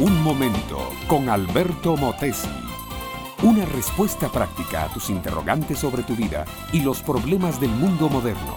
Un momento con Alberto Motesi. Una respuesta práctica a tus interrogantes sobre tu vida y los problemas del mundo moderno.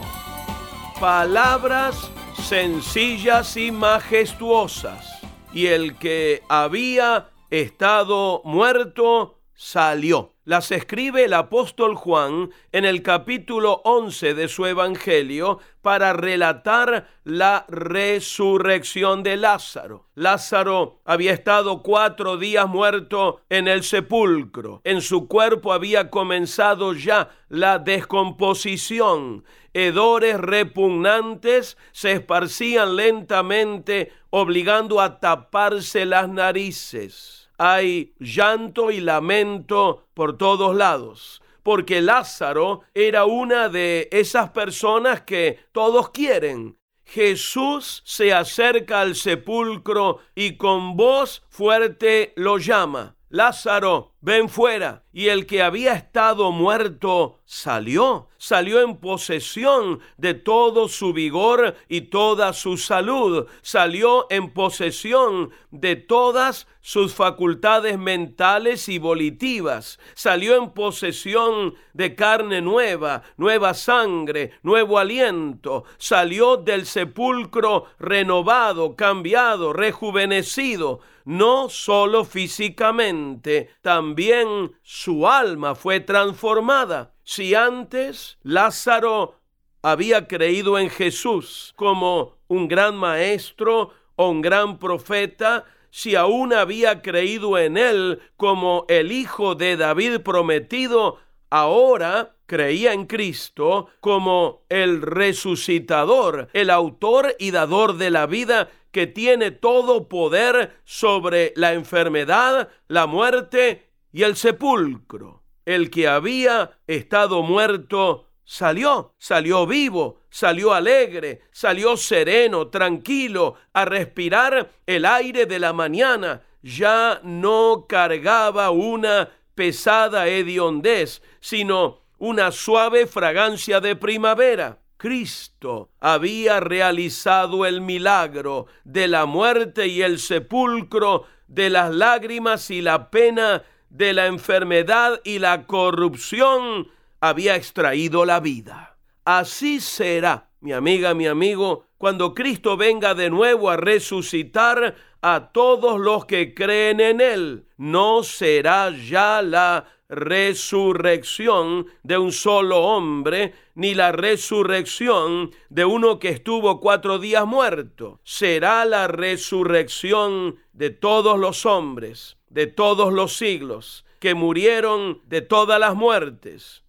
Palabras sencillas y majestuosas. Y el que había estado muerto salió. Las escribe el apóstol Juan en el capítulo 11 de su Evangelio para relatar la resurrección de Lázaro. Lázaro había estado cuatro días muerto en el sepulcro. En su cuerpo había comenzado ya la descomposición. Hedores repugnantes se esparcían lentamente, obligando a taparse las narices hay llanto y lamento por todos lados, porque Lázaro era una de esas personas que todos quieren. Jesús se acerca al sepulcro y con voz fuerte lo llama. Lázaro, ven fuera. Y el que había estado muerto salió, salió en posesión de todo su vigor y toda su salud, salió en posesión de todas sus facultades mentales y volitivas, salió en posesión de carne nueva, nueva sangre, nuevo aliento, salió del sepulcro renovado, cambiado, rejuvenecido, no solo físicamente, también su alma fue transformada. Si antes Lázaro había creído en Jesús como un gran maestro o un gran profeta, si aún había creído en él como el hijo de David prometido, ahora creía en Cristo como el resucitador, el autor y dador de la vida que tiene todo poder sobre la enfermedad, la muerte y el sepulcro. El que había estado muerto salió, salió vivo, salió alegre, salió sereno, tranquilo, a respirar el aire de la mañana. Ya no cargaba una pesada hediondez, sino una suave fragancia de primavera. Cristo había realizado el milagro de la muerte y el sepulcro, de las lágrimas y la pena, de la enfermedad y la corrupción, había extraído la vida. Así será, mi amiga, mi amigo, cuando Cristo venga de nuevo a resucitar a todos los que creen en Él. No será ya la resurrección de un solo hombre, ni la resurrección de uno que estuvo cuatro días muerto. Será la resurrección de todos los hombres, de todos los siglos, que murieron de todas las muertes.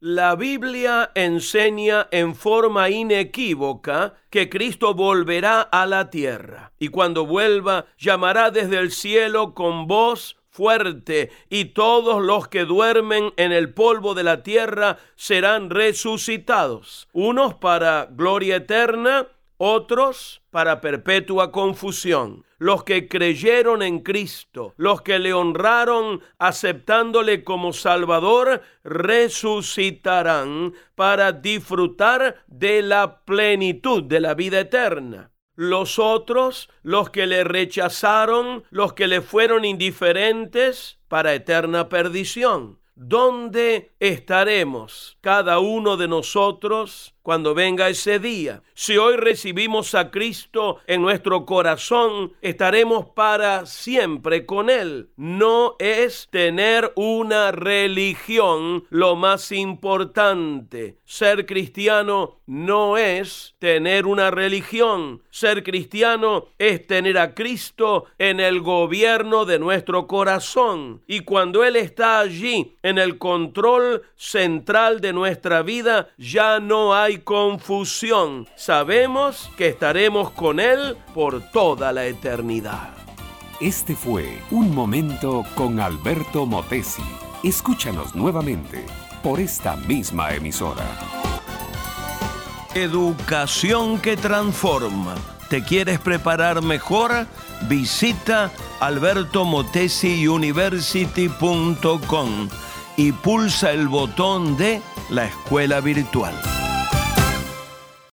La Biblia enseña en forma inequívoca que Cristo volverá a la tierra y cuando vuelva llamará desde el cielo con voz fuerte, y todos los que duermen en el polvo de la tierra serán resucitados, unos para gloria eterna, otros para perpetua confusión. Los que creyeron en Cristo, los que le honraron aceptándole como Salvador, resucitarán para disfrutar de la plenitud de la vida eterna. Los otros, los que le rechazaron, los que le fueron indiferentes, para eterna perdición. ¿Dónde estaremos cada uno de nosotros cuando venga ese día. Si hoy recibimos a Cristo en nuestro corazón, estaremos para siempre con Él. No es tener una religión lo más importante. Ser cristiano no es tener una religión. Ser cristiano es tener a Cristo en el gobierno de nuestro corazón. Y cuando Él está allí, en el control central de nuestra vida, ya no hay confusión. Sabemos que estaremos con Él por toda la eternidad. Este fue Un Momento con Alberto Motesi. Escúchanos nuevamente por esta misma emisora. Educación que transforma. ¿Te quieres preparar mejor? Visita albertomotesiuniversity.com y pulsa el botón de la escuela virtual.